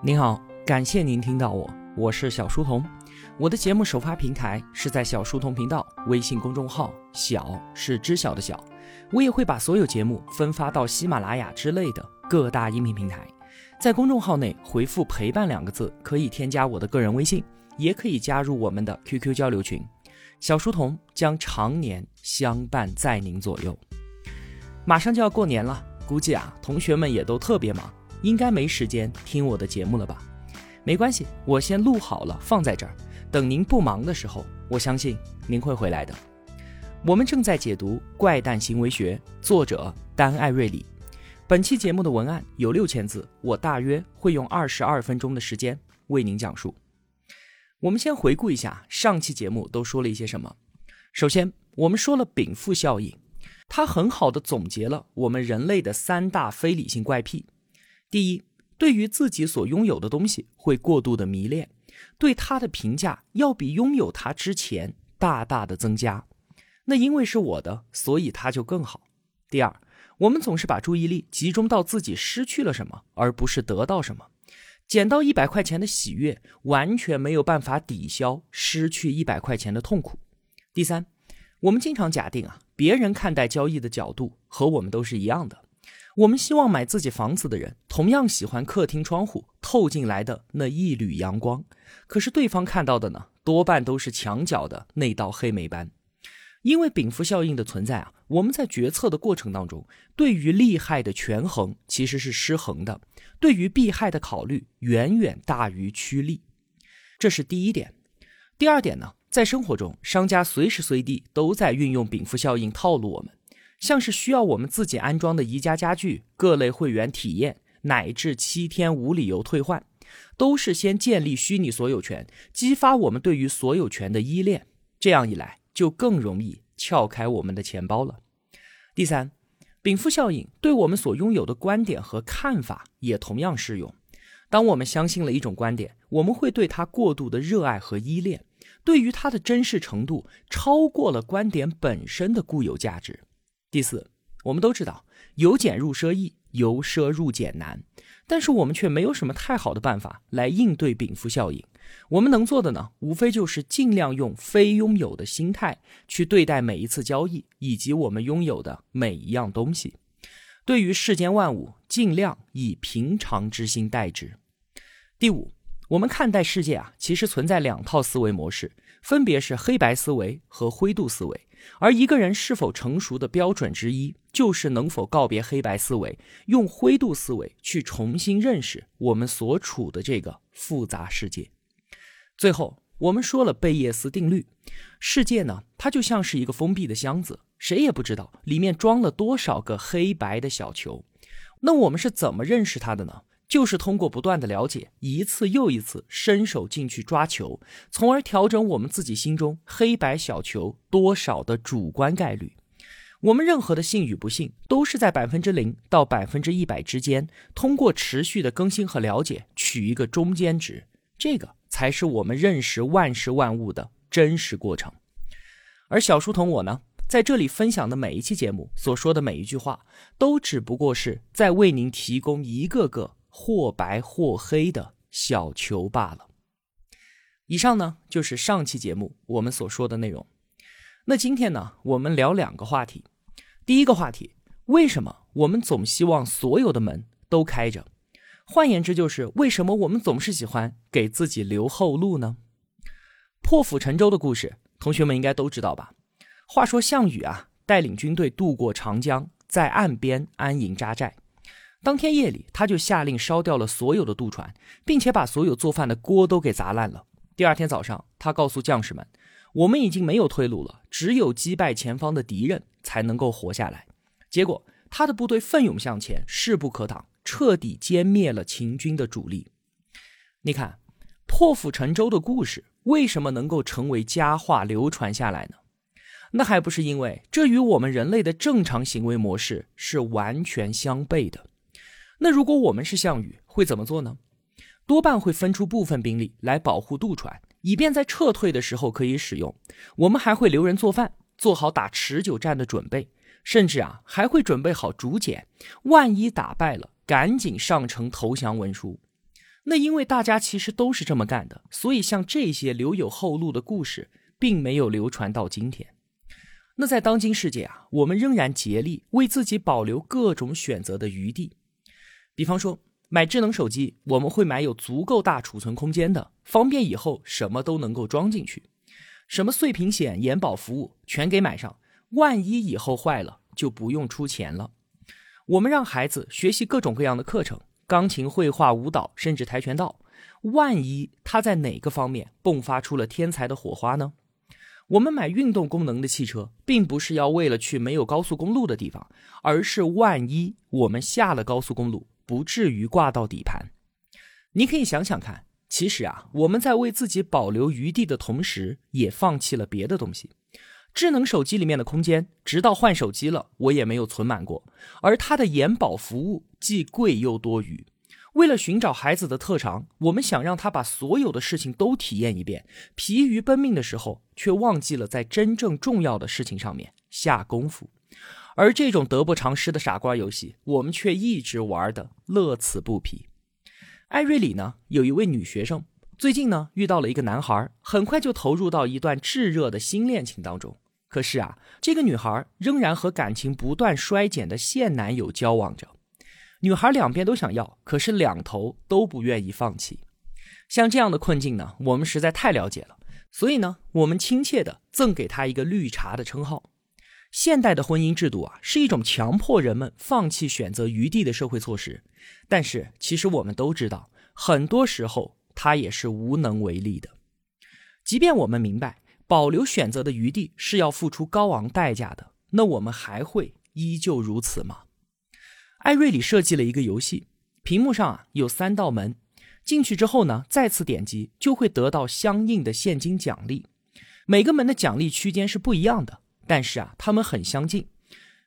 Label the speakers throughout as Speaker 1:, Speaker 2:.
Speaker 1: 您好，感谢您听到我，我是小书童。我的节目首发平台是在小书童频道微信公众号，小是知晓的小。我也会把所有节目分发到喜马拉雅之类的各大音频平台。在公众号内回复“陪伴”两个字，可以添加我的个人微信，也可以加入我们的 QQ 交流群。小书童将常年相伴在您左右。马上就要过年了，估计啊，同学们也都特别忙。应该没时间听我的节目了吧？没关系，我先录好了放在这儿，等您不忙的时候，我相信您会回来的。我们正在解读《怪诞行为学》，作者丹·艾瑞里。本期节目的文案有六千字，我大约会用二十二分钟的时间为您讲述。我们先回顾一下上期节目都说了一些什么。首先，我们说了禀赋效应，它很好的总结了我们人类的三大非理性怪癖。第一，对于自己所拥有的东西会过度的迷恋，对它的评价要比拥有它之前大大的增加。那因为是我的，所以它就更好。第二，我们总是把注意力集中到自己失去了什么，而不是得到什么。捡到一百块钱的喜悦，完全没有办法抵消失去一百块钱的痛苦。第三，我们经常假定啊，别人看待交易的角度和我们都是一样的。我们希望买自己房子的人，同样喜欢客厅窗户透进来的那一缕阳光，可是对方看到的呢，多半都是墙角的那道黑霉斑。因为禀赋效应的存在啊，我们在决策的过程当中，对于利害的权衡其实是失衡的，对于弊害的考虑远远大于趋利。这是第一点。第二点呢，在生活中，商家随时随地都在运用禀赋效应套路我们。像是需要我们自己安装的宜家家具、各类会员体验，乃至七天无理由退换，都是先建立虚拟所有权，激发我们对于所有权的依恋。这样一来，就更容易撬开我们的钱包了。第三，禀赋效应对我们所拥有的观点和看法也同样适用。当我们相信了一种观点，我们会对它过度的热爱和依恋，对于它的真实程度超过了观点本身的固有价值。第四，我们都知道由俭入奢易，由奢入俭难，但是我们却没有什么太好的办法来应对禀赋效应。我们能做的呢，无非就是尽量用非拥有的心态去对待每一次交易，以及我们拥有的每一样东西。对于世间万物，尽量以平常之心待之。第五，我们看待世界啊，其实存在两套思维模式，分别是黑白思维和灰度思维。而一个人是否成熟的标准之一，就是能否告别黑白思维，用灰度思维去重新认识我们所处的这个复杂世界。最后，我们说了贝叶斯定律，世界呢，它就像是一个封闭的箱子，谁也不知道里面装了多少个黑白的小球。那我们是怎么认识它的呢？就是通过不断的了解，一次又一次伸手进去抓球，从而调整我们自己心中黑白小球多少的主观概率。我们任何的信与不信，都是在百分之零到百分之一百之间，通过持续的更新和了解，取一个中间值。这个才是我们认识万事万物的真实过程。而小书童我呢，在这里分享的每一期节目所说的每一句话，都只不过是在为您提供一个个。或白或黑的小球罢了。以上呢就是上期节目我们所说的内容。那今天呢，我们聊两个话题。第一个话题，为什么我们总希望所有的门都开着？换言之，就是为什么我们总是喜欢给自己留后路呢？破釜沉舟的故事，同学们应该都知道吧？话说项羽啊，带领军队渡过长江，在岸边安营扎寨。当天夜里，他就下令烧掉了所有的渡船，并且把所有做饭的锅都给砸烂了。第二天早上，他告诉将士们：“我们已经没有退路了，只有击败前方的敌人才能够活下来。”结果，他的部队奋勇向前，势不可挡，彻底歼灭了秦军的主力。你看，破釜沉舟的故事为什么能够成为佳话流传下来呢？那还不是因为这与我们人类的正常行为模式是完全相悖的。那如果我们是项羽，会怎么做呢？多半会分出部分兵力来保护渡船，以便在撤退的时候可以使用。我们还会留人做饭，做好打持久战的准备，甚至啊还会准备好竹简，万一打败了，赶紧上呈投降文书。那因为大家其实都是这么干的，所以像这些留有后路的故事，并没有流传到今天。那在当今世界啊，我们仍然竭力为自己保留各种选择的余地。比方说，买智能手机，我们会买有足够大储存空间的，方便以后什么都能够装进去。什么碎屏险、延保服务全给买上，万一以后坏了，就不用出钱了。我们让孩子学习各种各样的课程。钢琴、绘画、舞蹈，甚至跆拳道，万一他在哪个方面迸发出了天才的火花呢？我们买运动功能的汽车，并不是要为了去没有高速公路的地方，而是万一我们下了高速公路，不至于挂到底盘。你可以想想看，其实啊，我们在为自己保留余地的同时，也放弃了别的东西。智能手机里面的空间，直到换手机了，我也没有存满过。而它的延保服务既贵又多余。为了寻找孩子的特长，我们想让他把所有的事情都体验一遍，疲于奔命的时候，却忘记了在真正重要的事情上面下功夫。而这种得不偿失的傻瓜游戏，我们却一直玩的乐此不疲。艾瑞里呢，有一位女学生，最近呢遇到了一个男孩，很快就投入到一段炙热的新恋情当中。可是啊，这个女孩仍然和感情不断衰减的现男友交往着。女孩两边都想要，可是两头都不愿意放弃。像这样的困境呢，我们实在太了解了。所以呢，我们亲切的赠给她一个“绿茶”的称号。现代的婚姻制度啊，是一种强迫人们放弃选择余地的社会措施。但是，其实我们都知道，很多时候它也是无能为力的。即便我们明白。保留选择的余地是要付出高昂代价的，那我们还会依旧如此吗？艾瑞里设计了一个游戏，屏幕上啊有三道门，进去之后呢，再次点击就会得到相应的现金奖励。每个门的奖励区间是不一样的，但是啊，它们很相近。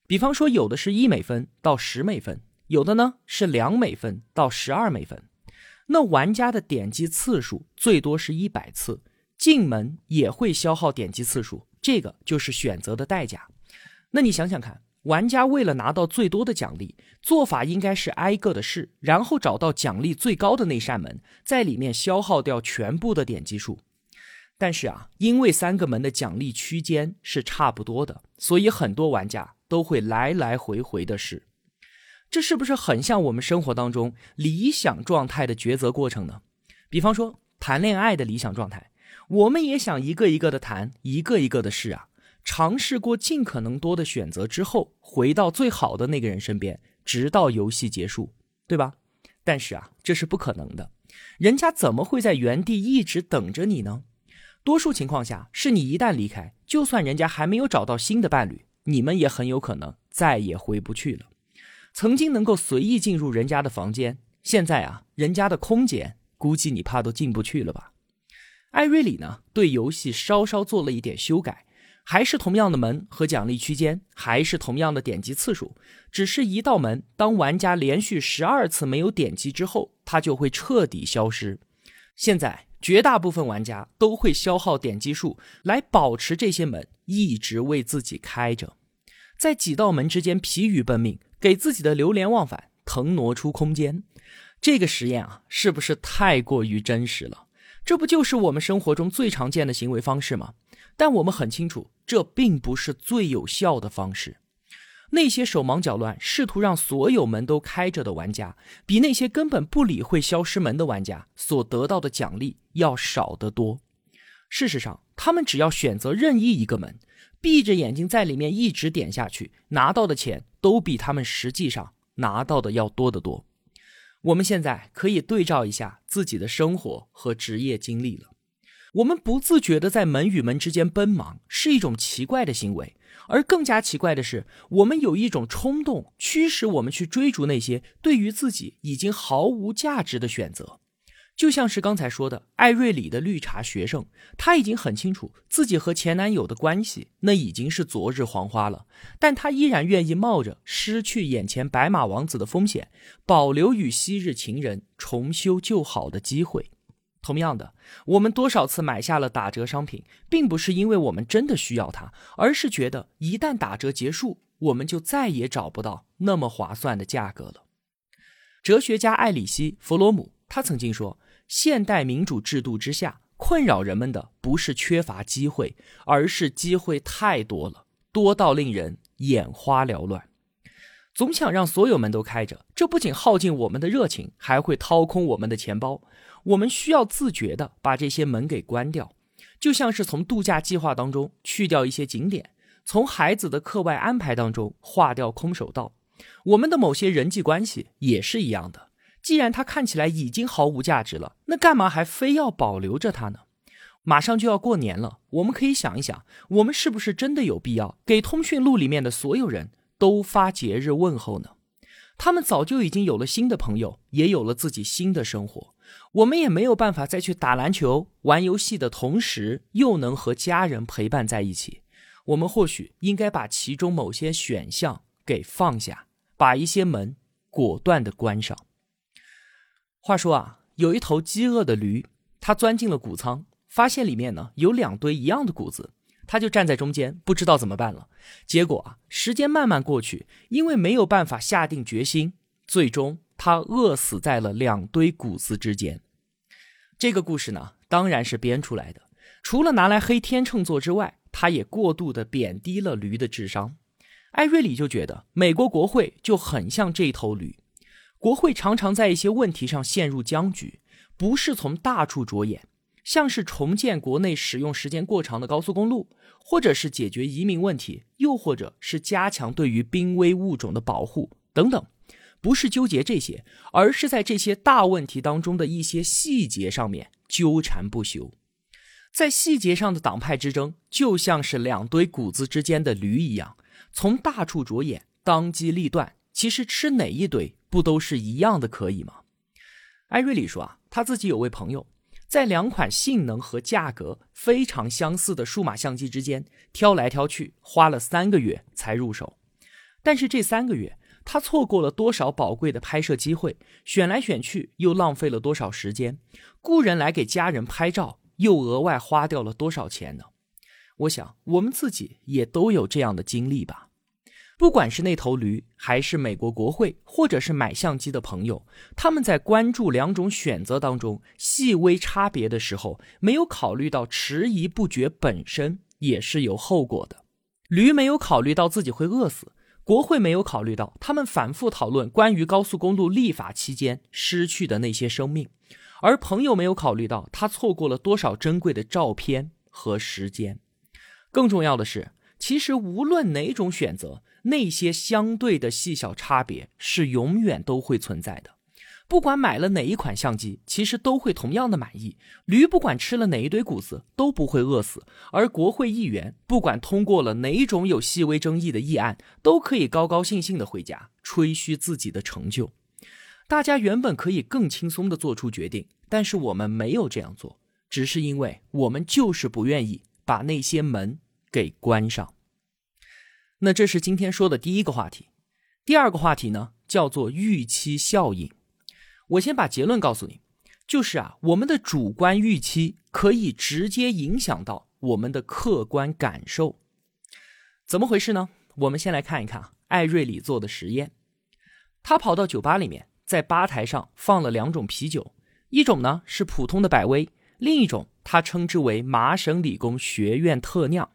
Speaker 1: 比方说，有的是一美分到十美分，有的呢是两美分到十二美分。那玩家的点击次数最多是一百次。进门也会消耗点击次数，这个就是选择的代价。那你想想看，玩家为了拿到最多的奖励，做法应该是挨个的试，然后找到奖励最高的那扇门，在里面消耗掉全部的点击数。但是啊，因为三个门的奖励区间是差不多的，所以很多玩家都会来来回回的试。这是不是很像我们生活当中理想状态的抉择过程呢？比方说谈恋爱的理想状态。我们也想一个一个的谈，一个一个的试啊，尝试过尽可能多的选择之后，回到最好的那个人身边，直到游戏结束，对吧？但是啊，这是不可能的，人家怎么会在原地一直等着你呢？多数情况下，是你一旦离开，就算人家还没有找到新的伴侣，你们也很有可能再也回不去了。曾经能够随意进入人家的房间，现在啊，人家的空间，估计你怕都进不去了吧？艾瑞里呢，对游戏稍稍做了一点修改，还是同样的门和奖励区间，还是同样的点击次数，只是一道门，当玩家连续十二次没有点击之后，它就会彻底消失。现在绝大部分玩家都会消耗点击数来保持这些门一直为自己开着，在几道门之间疲于奔命，给自己的流连忘返腾挪出空间。这个实验啊，是不是太过于真实了？这不就是我们生活中最常见的行为方式吗？但我们很清楚，这并不是最有效的方式。那些手忙脚乱、试图让所有门都开着的玩家，比那些根本不理会消失门的玩家所得到的奖励要少得多。事实上，他们只要选择任意一个门，闭着眼睛在里面一直点下去，拿到的钱都比他们实际上拿到的要多得多。我们现在可以对照一下自己的生活和职业经历了。我们不自觉的在门与门之间奔忙，是一种奇怪的行为。而更加奇怪的是，我们有一种冲动，驱使我们去追逐那些对于自己已经毫无价值的选择。就像是刚才说的艾瑞里的绿茶学生，他已经很清楚自己和前男友的关系，那已经是昨日黄花了，但他依然愿意冒着失去眼前白马王子的风险，保留与昔日情人重修旧好的机会。同样的，我们多少次买下了打折商品，并不是因为我们真的需要它，而是觉得一旦打折结束，我们就再也找不到那么划算的价格了。哲学家艾里希·弗罗姆。他曾经说，现代民主制度之下，困扰人们的不是缺乏机会，而是机会太多了，多到令人眼花缭乱。总想让所有门都开着，这不仅耗尽我们的热情，还会掏空我们的钱包。我们需要自觉地把这些门给关掉，就像是从度假计划当中去掉一些景点，从孩子的课外安排当中划掉空手道。我们的某些人际关系也是一样的，既然它看起来已经毫无价值了，那干嘛还非要保留着它呢？马上就要过年了，我们可以想一想，我们是不是真的有必要给通讯录里面的所有人都发节日问候呢？他们早就已经有了新的朋友，也有了自己新的生活，我们也没有办法再去打篮球、玩游戏的同时，又能和家人陪伴在一起。我们或许应该把其中某些选项给放下，把一些门果断的关上。话说啊，有一头饥饿的驴，它钻进了谷仓。发现里面呢有两堆一样的谷子，它就站在中间，不知道怎么办了。结果啊，时间慢慢过去，因为没有办法下定决心，最终他饿死在了两堆谷子之间。这个故事呢，当然是编出来的，除了拿来黑天秤座之外，他也过度的贬低了驴的智商。艾瑞里就觉得美国国会就很像这头驴，国会常常在一些问题上陷入僵局，不是从大处着眼。像是重建国内使用时间过长的高速公路，或者是解决移民问题，又或者是加强对于濒危物种的保护等等，不是纠结这些，而是在这些大问题当中的一些细节上面纠缠不休。在细节上的党派之争，就像是两堆谷子之间的驴一样，从大处着眼，当机立断。其实吃哪一堆不都是一样的，可以吗？艾瑞里说啊，他自己有位朋友。在两款性能和价格非常相似的数码相机之间挑来挑去，花了三个月才入手。但是这三个月，他错过了多少宝贵的拍摄机会？选来选去，又浪费了多少时间？雇人来给家人拍照，又额外花掉了多少钱呢？我想，我们自己也都有这样的经历吧。不管是那头驴，还是美国国会，或者是买相机的朋友，他们在关注两种选择当中细微差别的时候，没有考虑到迟疑不决本身也是有后果的。驴没有考虑到自己会饿死，国会没有考虑到他们反复讨论关于高速公路立法期间失去的那些生命，而朋友没有考虑到他错过了多少珍贵的照片和时间。更重要的是，其实无论哪种选择。那些相对的细小差别是永远都会存在的。不管买了哪一款相机，其实都会同样的满意。驴不管吃了哪一堆谷子都不会饿死，而国会议员不管通过了哪种有细微争议的议案，都可以高高兴兴的回家吹嘘自己的成就。大家原本可以更轻松的做出决定，但是我们没有这样做，只是因为我们就是不愿意把那些门给关上。那这是今天说的第一个话题，第二个话题呢叫做预期效应。我先把结论告诉你，就是啊，我们的主观预期可以直接影响到我们的客观感受。怎么回事呢？我们先来看一看艾瑞里做的实验。他跑到酒吧里面，在吧台上放了两种啤酒，一种呢是普通的百威，另一种他称之为麻省理工学院特酿。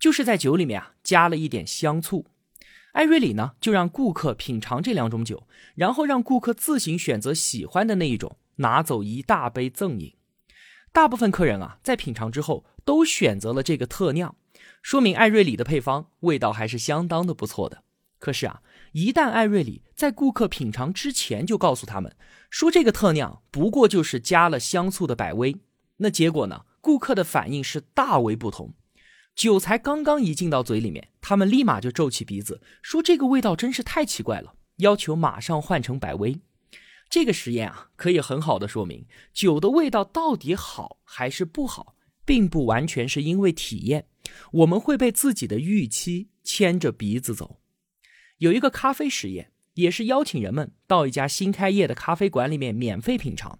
Speaker 1: 就是在酒里面啊加了一点香醋，艾瑞里呢就让顾客品尝这两种酒，然后让顾客自行选择喜欢的那一种，拿走一大杯赠饮。大部分客人啊在品尝之后都选择了这个特酿，说明艾瑞里的配方味道还是相当的不错的。可是啊，一旦艾瑞里在顾客品尝之前就告诉他们说这个特酿不过就是加了香醋的百威，那结果呢，顾客的反应是大为不同。酒才刚刚一进到嘴里面，他们立马就皱起鼻子，说这个味道真是太奇怪了，要求马上换成百威。这个实验啊，可以很好的说明酒的味道到底好还是不好，并不完全是因为体验，我们会被自己的预期牵着鼻子走。有一个咖啡实验，也是邀请人们到一家新开业的咖啡馆里面免费品尝。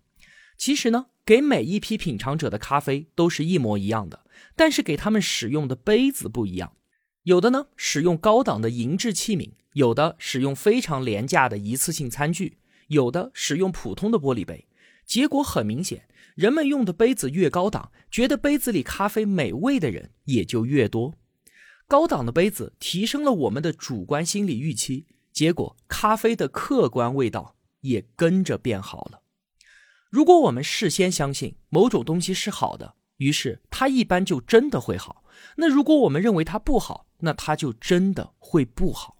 Speaker 1: 其实呢，给每一批品尝者的咖啡都是一模一样的，但是给他们使用的杯子不一样，有的呢使用高档的银质器皿，有的使用非常廉价的一次性餐具，有的使用普通的玻璃杯。结果很明显，人们用的杯子越高档，觉得杯子里咖啡美味的人也就越多。高档的杯子提升了我们的主观心理预期，结果咖啡的客观味道也跟着变好了。如果我们事先相信某种东西是好的，于是它一般就真的会好。那如果我们认为它不好，那它就真的会不好。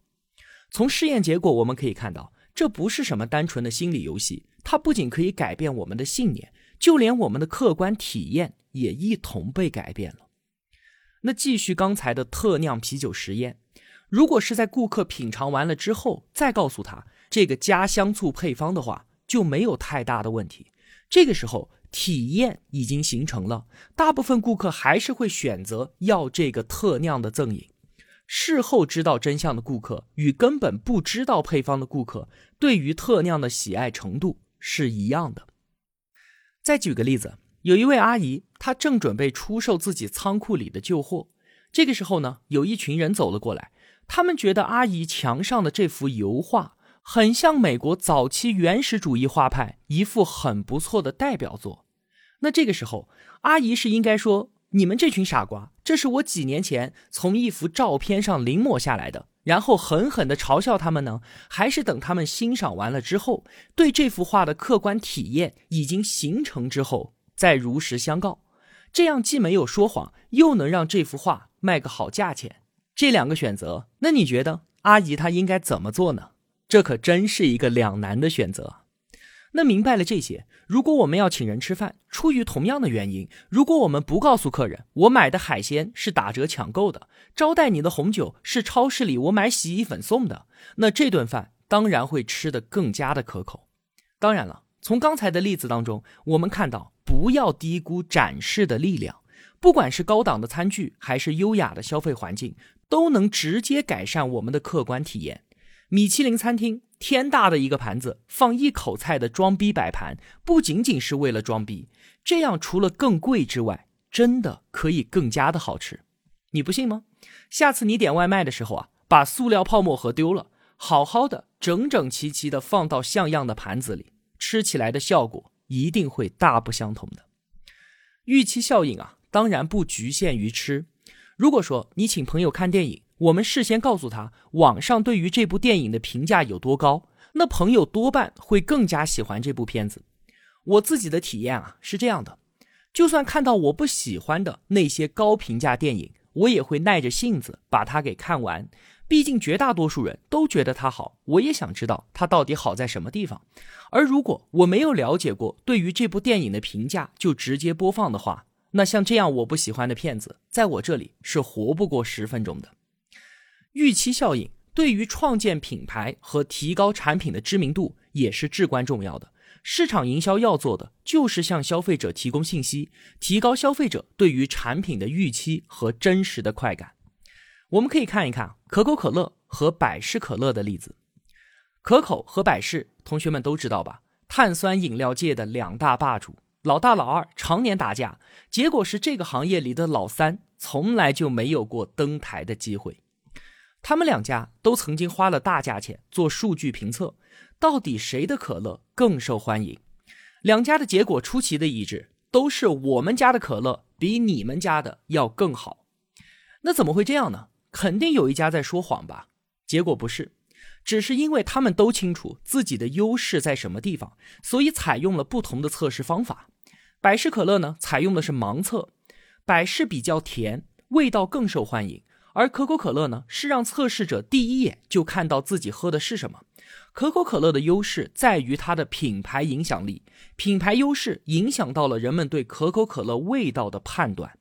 Speaker 1: 从试验结果我们可以看到，这不是什么单纯的心理游戏，它不仅可以改变我们的信念，就连我们的客观体验也一同被改变了。那继续刚才的特酿啤酒实验，如果是在顾客品尝完了之后再告诉他这个加香醋配方的话，就没有太大的问题。这个时候体验已经形成了，大部分顾客还是会选择要这个特酿的赠饮。事后知道真相的顾客与根本不知道配方的顾客对于特酿的喜爱程度是一样的。再举个例子，有一位阿姨，她正准备出售自己仓库里的旧货，这个时候呢，有一群人走了过来，他们觉得阿姨墙上的这幅油画。很像美国早期原始主义画派，一幅很不错的代表作。那这个时候，阿姨是应该说：“你们这群傻瓜，这是我几年前从一幅照片上临摹下来的。”然后狠狠地嘲笑他们呢？还是等他们欣赏完了之后，对这幅画的客观体验已经形成之后，再如实相告？这样既没有说谎，又能让这幅画卖个好价钱。这两个选择，那你觉得阿姨她应该怎么做呢？这可真是一个两难的选择。那明白了这些，如果我们要请人吃饭，出于同样的原因，如果我们不告诉客人我买的海鲜是打折抢购的，招待你的红酒是超市里我买洗衣粉送的，那这顿饭当然会吃得更加的可口。当然了，从刚才的例子当中，我们看到不要低估展示的力量，不管是高档的餐具还是优雅的消费环境，都能直接改善我们的客观体验。米其林餐厅天大的一个盘子放一口菜的装逼摆盘，不仅仅是为了装逼，这样除了更贵之外，真的可以更加的好吃。你不信吗？下次你点外卖的时候啊，把塑料泡沫盒丢了，好好的整整齐齐的放到像样的盘子里，吃起来的效果一定会大不相同的。预期效应啊，当然不局限于吃。如果说你请朋友看电影，我们事先告诉他网上对于这部电影的评价有多高，那朋友多半会更加喜欢这部片子。我自己的体验啊是这样的，就算看到我不喜欢的那些高评价电影，我也会耐着性子把它给看完。毕竟绝大多数人都觉得它好，我也想知道它到底好在什么地方。而如果我没有了解过对于这部电影的评价就直接播放的话，那像这样我不喜欢的片子，在我这里是活不过十分钟的。预期效应对于创建品牌和提高产品的知名度也是至关重要的。市场营销要做的就是向消费者提供信息，提高消费者对于产品的预期和真实的快感。我们可以看一看可口可乐和百事可乐的例子。可口和百事，同学们都知道吧？碳酸饮料界的两大霸主，老大老二常年打架，结果是这个行业里的老三从来就没有过登台的机会。他们两家都曾经花了大价钱做数据评测，到底谁的可乐更受欢迎？两家的结果出奇的一致，都是我们家的可乐比你们家的要更好。那怎么会这样呢？肯定有一家在说谎吧？结果不是，只是因为他们都清楚自己的优势在什么地方，所以采用了不同的测试方法。百事可乐呢，采用的是盲测，百事比较甜，味道更受欢迎。而可口可乐呢，是让测试者第一眼就看到自己喝的是什么。可口可乐的优势在于它的品牌影响力，品牌优势影响到了人们对可口可乐味道的判断。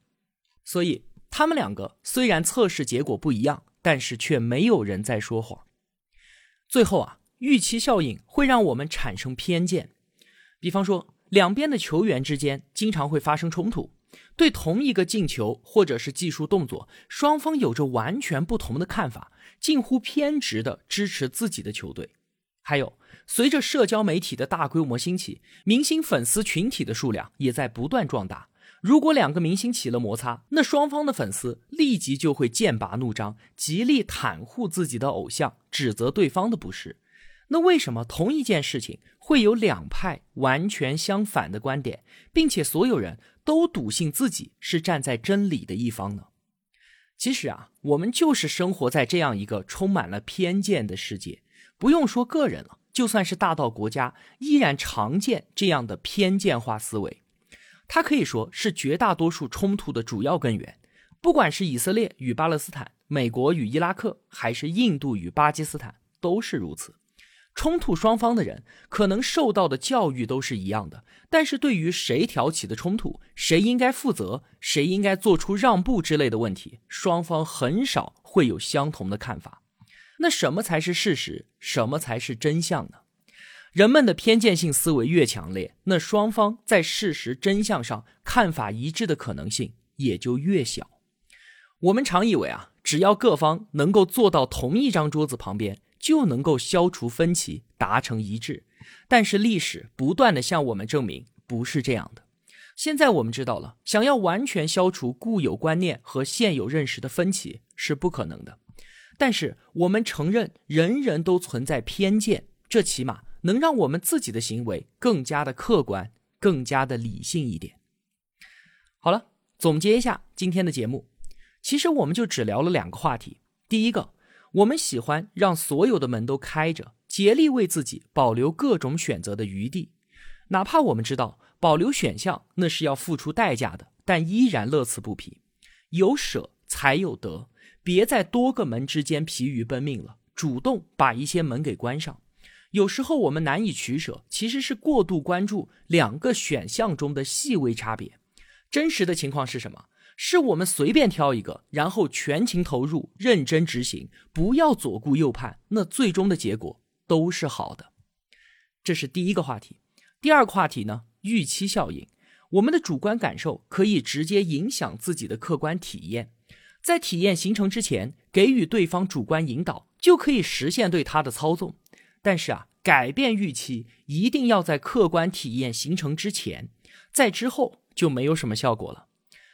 Speaker 1: 所以，他们两个虽然测试结果不一样，但是却没有人在说谎。最后啊，预期效应会让我们产生偏见。比方说，两边的球员之间经常会发生冲突。对同一个进球或者是技术动作，双方有着完全不同的看法，近乎偏执的支持自己的球队。还有，随着社交媒体的大规模兴起，明星粉丝群体的数量也在不断壮大。如果两个明星起了摩擦，那双方的粉丝立即就会剑拔弩张，极力袒护自己的偶像，指责对方的不是。那为什么同一件事情会有两派完全相反的观点，并且所有人都笃信自己是站在真理的一方呢？其实啊，我们就是生活在这样一个充满了偏见的世界。不用说个人了，就算是大到国家，依然常见这样的偏见化思维。它可以说是绝大多数冲突的主要根源。不管是以色列与巴勒斯坦、美国与伊拉克，还是印度与巴基斯坦，都是如此。冲突双方的人可能受到的教育都是一样的，但是对于谁挑起的冲突，谁应该负责，谁应该做出让步之类的问题，双方很少会有相同的看法。那什么才是事实？什么才是真相呢？人们的偏见性思维越强烈，那双方在事实真相上看法一致的可能性也就越小。我们常以为啊，只要各方能够坐到同一张桌子旁边。就能够消除分歧，达成一致。但是历史不断的向我们证明，不是这样的。现在我们知道了，想要完全消除固有观念和现有认识的分歧是不可能的。但是我们承认人人都存在偏见，这起码能让我们自己的行为更加的客观，更加的理性一点。好了，总结一下今天的节目，其实我们就只聊了两个话题。第一个。我们喜欢让所有的门都开着，竭力为自己保留各种选择的余地，哪怕我们知道保留选项那是要付出代价的，但依然乐此不疲。有舍才有得，别在多个门之间疲于奔命了，主动把一些门给关上。有时候我们难以取舍，其实是过度关注两个选项中的细微差别。真实的情况是什么？是我们随便挑一个，然后全情投入、认真执行，不要左顾右盼，那最终的结果都是好的。这是第一个话题。第二个话题呢？预期效应。我们的主观感受可以直接影响自己的客观体验，在体验形成之前，给予对方主观引导，就可以实现对他的操纵。但是啊，改变预期一定要在客观体验形成之前，在之后就没有什么效果了。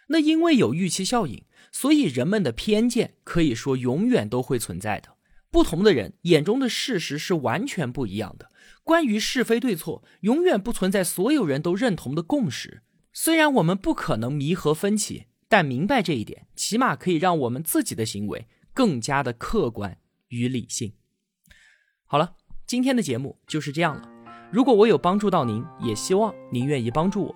Speaker 1: 那因为有预期效应，所以人们的偏见可以说永远都会存在的。不同的人眼中的事实是完全不一样的。关于是非对错，永远不存在所有人都认同的共识。虽然我们不可能弥合分歧，但明白这一点，起码可以让我们自己的行为更加的客观与理性。好了，今天的节目就是这样了。如果我有帮助到您，也希望您愿意帮助我。